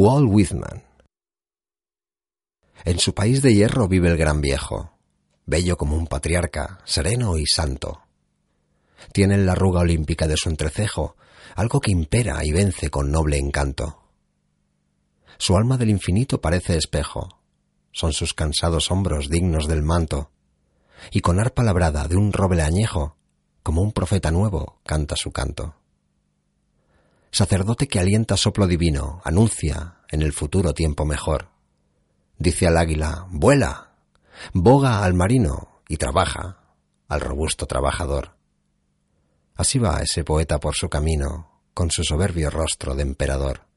Walt Whitman. En su país de hierro vive el gran viejo, bello como un patriarca, sereno y santo. Tiene en la arruga olímpica de su entrecejo algo que impera y vence con noble encanto. Su alma del infinito parece espejo, son sus cansados hombros dignos del manto, y con arpa labrada de un roble añejo, como un profeta nuevo, canta su canto sacerdote que alienta soplo divino, anuncia en el futuro tiempo mejor. Dice al águila, vuela, boga al marino y trabaja al robusto trabajador. Así va ese poeta por su camino, con su soberbio rostro de emperador.